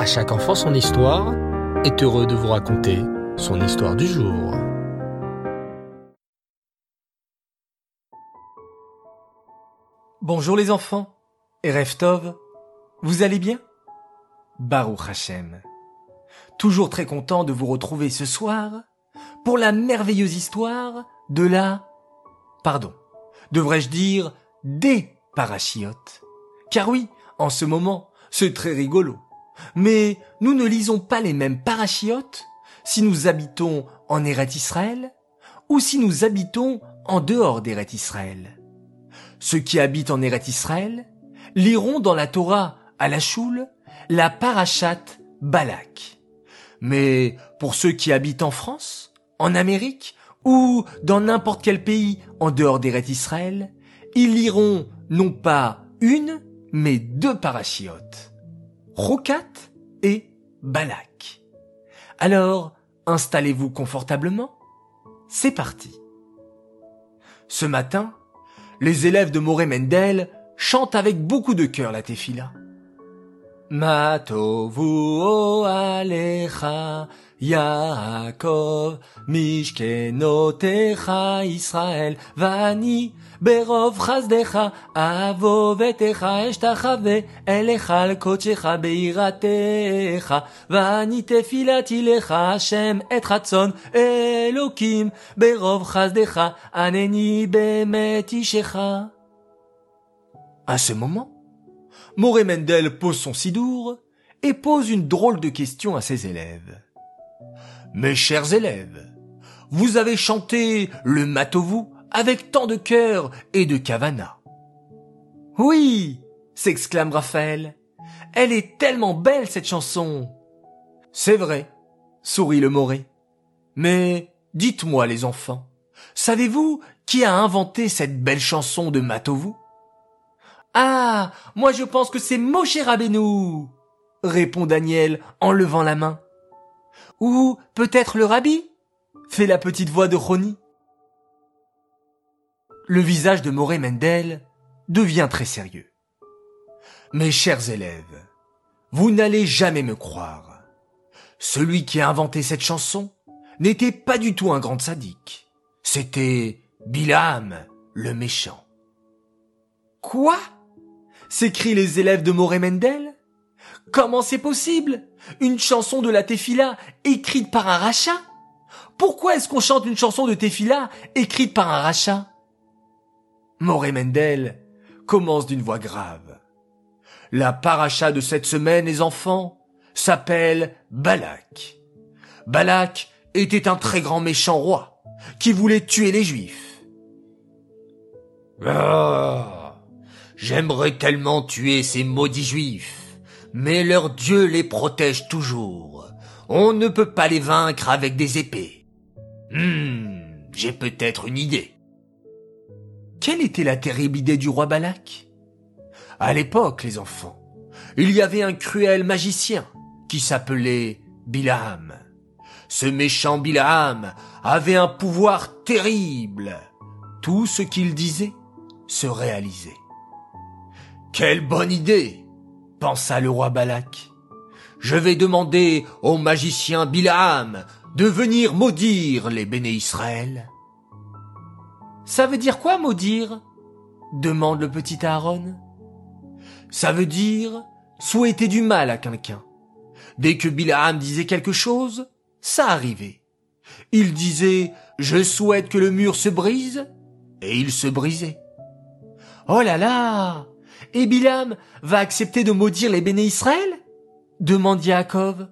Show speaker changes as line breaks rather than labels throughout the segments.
À chaque enfant son histoire est heureux de vous raconter son histoire du jour.
Bonjour les enfants, et vous allez bien? Baruch Hashem. Toujours très content de vous retrouver ce soir pour la merveilleuse histoire de la... Pardon, devrais-je dire des parachiotes Car oui, en ce moment, c'est très rigolo. Mais nous ne lisons pas les mêmes parachiotes si nous habitons en Eret Israël ou si nous habitons en dehors d'Eret Israël. Ceux qui habitent en Eret Israël liront dans la Torah à la choule la parachat Balak. Mais pour ceux qui habitent en France, en Amérique ou dans n'importe quel pays en dehors d'Eret Israël, ils liront non pas une, mais deux parachiotes. Rokat et Balak. Alors, installez-vous confortablement. C'est parti. Ce matin, les élèves de Moré Mendel chantent avec beaucoup de cœur la tefila. Matovu alecha Yaakov mishkenotecha Israël vani berov chazdecha avovetecha eshtachave elecha al kochecha beiratecha vani tefilati lecha Hashem et chatzon Elokim berov chazdecha aneni bemet ishecha À ce moment, Moré Mendel pose son sidour et pose une drôle de question à ses élèves. Mes chers élèves, vous avez chanté le Matovu avec tant de cœur et de kavana. Oui, s'exclame Raphaël. Elle est tellement belle cette chanson. C'est vrai, sourit le Moré. Mais dites-moi les enfants, savez-vous qui a inventé cette belle chanson de Matovu ah, moi je pense que c'est Moshe Rabbeinu, répond Daniel en levant la main. Ou peut-être le rabbi fait la petite voix de Roni. Le visage de Moré Mendel devient très sérieux. Mes chers élèves, vous n'allez jamais me croire. Celui qui a inventé cette chanson n'était pas du tout un grand sadique. C'était Bilam, le méchant. Quoi? s'écrient les élèves de Moré Mendel. Comment c'est possible? Une chanson de la Tefila écrite par un rachat? Pourquoi est-ce qu'on chante une chanson de Tefila écrite par un rachat? Moré Mendel commence d'une voix grave. La paracha de cette semaine, les enfants, s'appelle Balak. Balak était un très grand méchant roi qui voulait tuer les juifs. Ah J'aimerais tellement tuer ces maudits juifs, mais leur Dieu les protège toujours. On ne peut pas les vaincre avec des épées. Hmm, j'ai peut-être une idée. Quelle était la terrible idée du roi Balak? À l'époque, les enfants, il y avait un cruel magicien qui s'appelait Bilam. Ce méchant Bilam avait un pouvoir terrible. Tout ce qu'il disait se réalisait. Quelle bonne idée pensa le roi Balak. Je vais demander au magicien Bilaam de venir maudire les béné Israël. Ça veut dire quoi maudire? demande le petit Aaron. Ça veut dire souhaiter du mal à quelqu'un. Dès que Bilaam disait quelque chose, ça arrivait. Il disait je souhaite que le mur se brise, et il se brisait. Oh là là! Et Bilam va accepter de maudire les béné Israël demande Yaakov.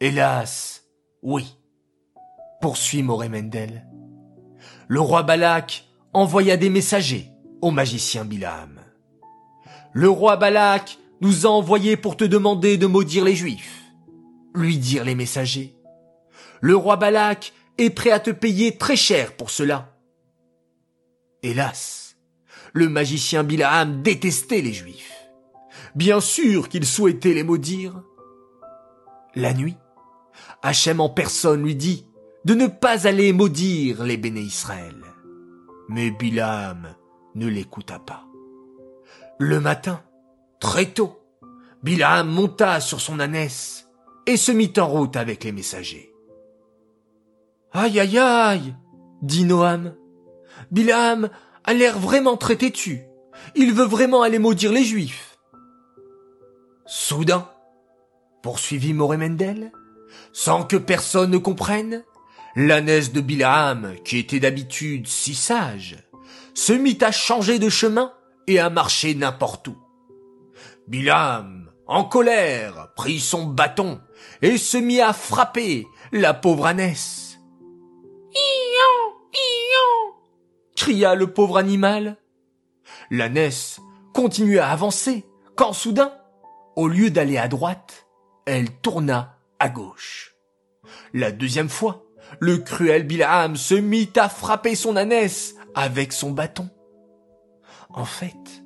Hélas, oui, poursuit Moré Mendel. Le roi Balak envoya des messagers au magicien Bilam. Le roi Balak nous a envoyés pour te demander de maudire les juifs, lui dirent les messagers. Le roi Balak est prêt à te payer très cher pour cela. Hélas, le magicien Bilaam détestait les Juifs. Bien sûr qu'il souhaitait les maudire. La nuit, Hachem en personne lui dit de ne pas aller maudire les béné Israël. Mais Bilaam ne l'écouta pas. Le matin, très tôt, Bilam monta sur son ânesse et se mit en route avec les messagers.
Aïe aïe aïe, dit Noam. Bilam a l'air vraiment très têtu. Il veut vraiment aller maudire les Juifs.
Soudain, poursuivit Moremendel, sans que personne ne comprenne, l'ânesse de Bilam, qui était d'habitude si sage, se mit à changer de chemin et à marcher n'importe où. Bilam, en colère, prit son bâton et se mit à frapper la pauvre ânesse.
Cria le pauvre animal.
L'ânesse continuait à avancer quand soudain, au lieu d'aller à droite, elle tourna à gauche. La deuxième fois, le cruel Bilam se mit à frapper son ânesse avec son bâton. En fait,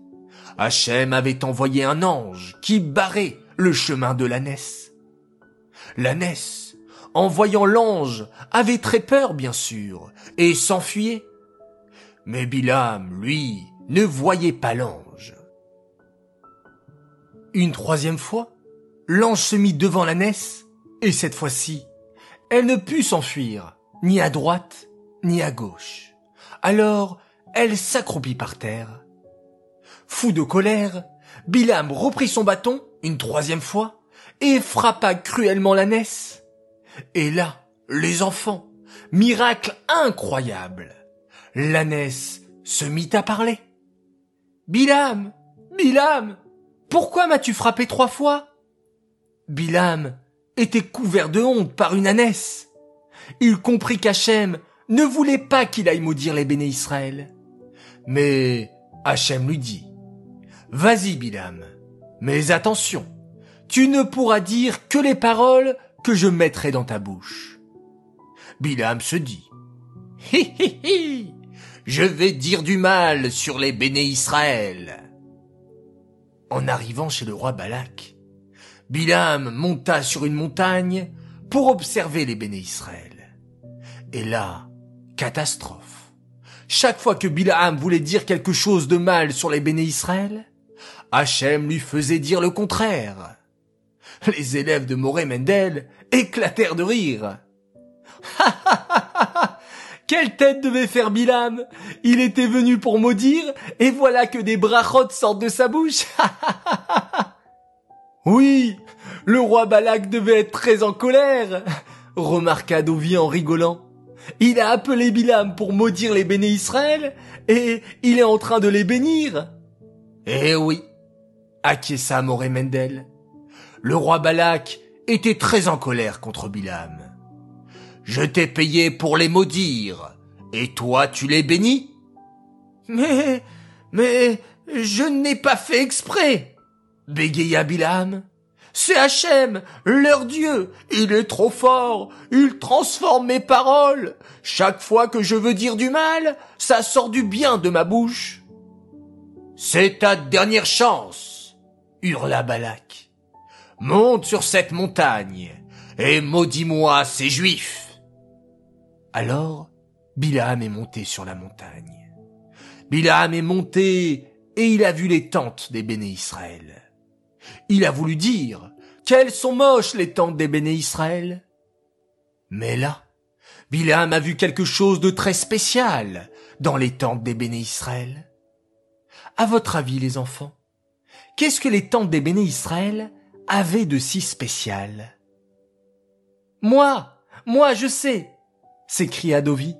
Hachem avait envoyé un ange qui barrait le chemin de l'ânesse. L'ânesse, en voyant l'ange, avait très peur, bien sûr, et s'enfuyait. Mais Bilam, lui, ne voyait pas l'ange. Une troisième fois, l'ange se mit devant l'ânesse, et cette fois-ci, elle ne put s'enfuir, ni à droite, ni à gauche. Alors, elle s'accroupit par terre. Fou de colère, Bilam reprit son bâton une troisième fois et frappa cruellement l'ânesse. Et là, les enfants, miracle incroyable, l'ânesse se mit à parler. Bilam, Bilam, pourquoi m'as-tu frappé trois fois? Bilam était couvert de honte par une ânesse. Il comprit qu'Hachem ne voulait pas qu'il aille maudire les béné Israël. Mais Hachem lui dit, Vas-y, Bilam, mais attention, tu ne pourras dire que les paroles que je mettrai dans ta bouche. Bilam se dit, Hi je vais dire du mal sur les béné Israël. En arrivant chez le roi Balak, Bilam monta sur une montagne pour observer les béné Israël. Et là, catastrophe. Chaque fois que Bilam voulait dire quelque chose de mal sur les béné Israël, Hachem lui faisait dire le contraire. Les élèves de Moré Mendel éclatèrent de rire. Quelle tête devait faire Bilam Il était venu pour maudire, et voilà que des brachot sortent de sa bouche. oui, le roi Balak devait être très en colère, remarqua Dovi en rigolant. Il a appelé Bilam pour maudire les béné Israël, et il est en train de les bénir. Eh oui, acquiesça Moré Mendel. Le roi Balak était très en colère contre Bilam. Je t'ai payé pour les maudire, et toi tu les bénis? Mais, mais, je n'ai pas fait exprès, bégaya Bilam. C'est Hachem, leur Dieu. Il est trop fort. Il transforme mes paroles. Chaque fois que je veux dire du mal, ça sort du bien de ma bouche. C'est ta dernière chance, hurla Balak. Monte sur cette montagne et maudis-moi ces juifs. Alors, Bilam est monté sur la montagne. Bilam est monté et il a vu les tentes des béné Israël. Il a voulu dire, qu'elles sont moches les tentes des béné Israël. Mais là, Bilam a vu quelque chose de très spécial dans les tentes des béné Israël. À votre avis, les enfants, qu'est-ce que les tentes des béné Israël avaient de si spécial? Moi, moi, je sais, s'écria Dovi.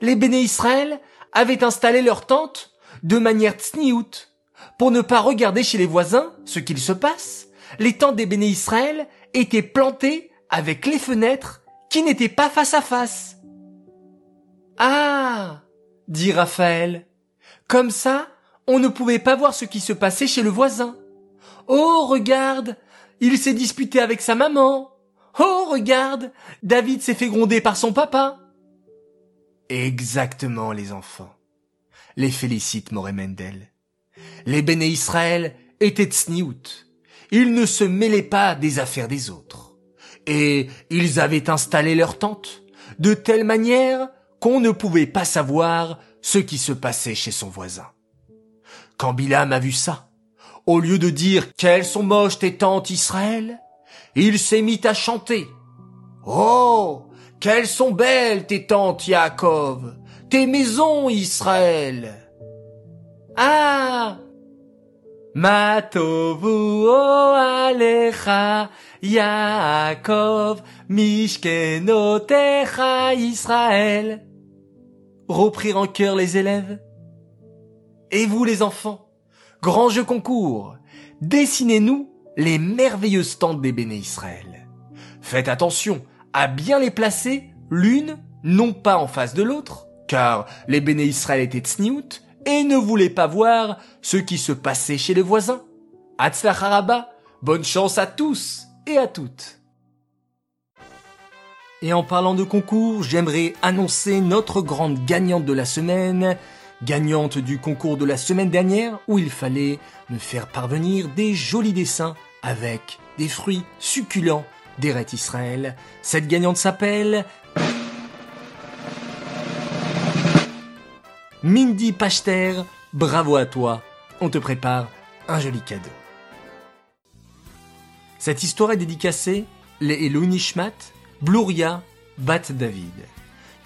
Les béné Israël avaient installé leur tente de manière tsniout. Pour ne pas regarder chez les voisins ce qu'il se passe, les tentes des béné Israël étaient plantées avec les fenêtres qui n'étaient pas face à face. Ah, dit Raphaël. Comme ça, on ne pouvait pas voir ce qui se passait chez le voisin. Oh, regarde, il s'est disputé avec sa maman. Oh, regarde, David s'est fait gronder par son papa. Exactement, les enfants. Les félicite Moremendel. Les béné Israël étaient tsniout. Ils ne se mêlaient pas des affaires des autres. Et ils avaient installé leur tente de telle manière qu'on ne pouvait pas savoir ce qui se passait chez son voisin. Quand Bilam a vu ça, au lieu de dire qu'elles sont moches tes tantes Israël, il s'est mis à chanter. Oh, qu'elles sont belles tes tantes Yaakov, tes maisons Israël. Ah, Matovu o alecha Yaakov mishkenotecha Israël. Reprirent en chœur les élèves. Et vous les enfants, grand jeu concours, dessinez-nous les merveilleuses tentes des béné Israël. Faites attention à bien les placer l'une non pas en face de l'autre, car les béné Israël étaient tsniout et ne voulaient pas voir ce qui se passait chez les voisins. Haraba, bonne chance à tous et à toutes. Et en parlant de concours, j'aimerais annoncer notre grande gagnante de la semaine, gagnante du concours de la semaine dernière où il fallait me faire parvenir des jolis dessins avec des fruits succulents d'Eret Israël. Cette gagnante s'appelle Mindy Pachter. Bravo à toi, on te prépare un joli cadeau. Cette histoire est dédicacée les Nishmat, Bluria, Bat David.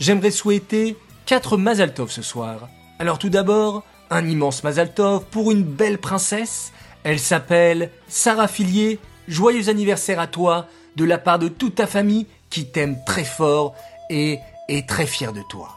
J'aimerais souhaiter quatre Mazaltov ce soir. Alors tout d'abord, un immense Mazaltov pour une belle princesse. Elle s'appelle Sarah Filier. Joyeux anniversaire à toi de la part de toute ta famille qui t'aime très fort et est très fière de toi.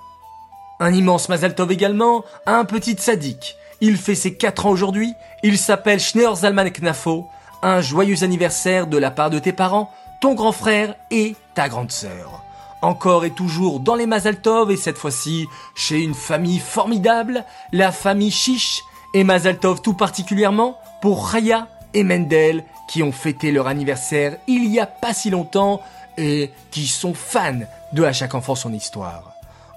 Un immense Mazaltov également à un petit sadique. Il fait ses 4 ans aujourd'hui. Il s'appelle Schneur Zalman Knafo. Un joyeux anniversaire de la part de tes parents, ton grand frère et ta grande sœur. Encore et toujours dans les Mazaltov et cette fois-ci chez une famille formidable, la famille Chiche et Mazaltov tout particulièrement pour Raya et Mendel qui ont fêté leur anniversaire il y a pas si longtemps et qui sont fans de À chaque enfant son histoire.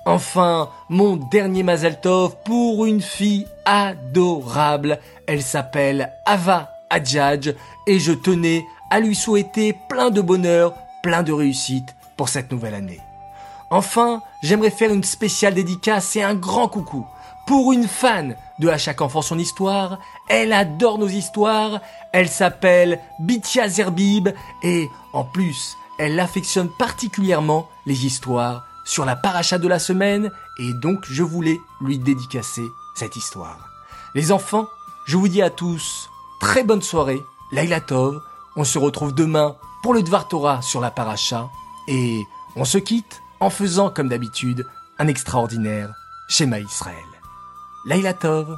Enfin, mon dernier Mazaltov pour une fille adorable. Elle s'appelle Ava Adjadj et je tenais à lui souhaiter plein de bonheur, plein de réussite pour cette nouvelle année. Enfin, j'aimerais faire une spéciale dédicace et un grand coucou pour une fan de À chaque enfant son histoire. Elle adore nos histoires. Elle s'appelle Bitia Zerbib et en plus, elle affectionne particulièrement les histoires sur la paracha de la semaine et donc je voulais lui dédicacer cette histoire. Les enfants, je vous dis à tous très bonne soirée, Laila Tov. On se retrouve demain pour le Dvar Torah sur la paracha et on se quitte en faisant comme d'habitude un extraordinaire schéma Israël. Laila Tov.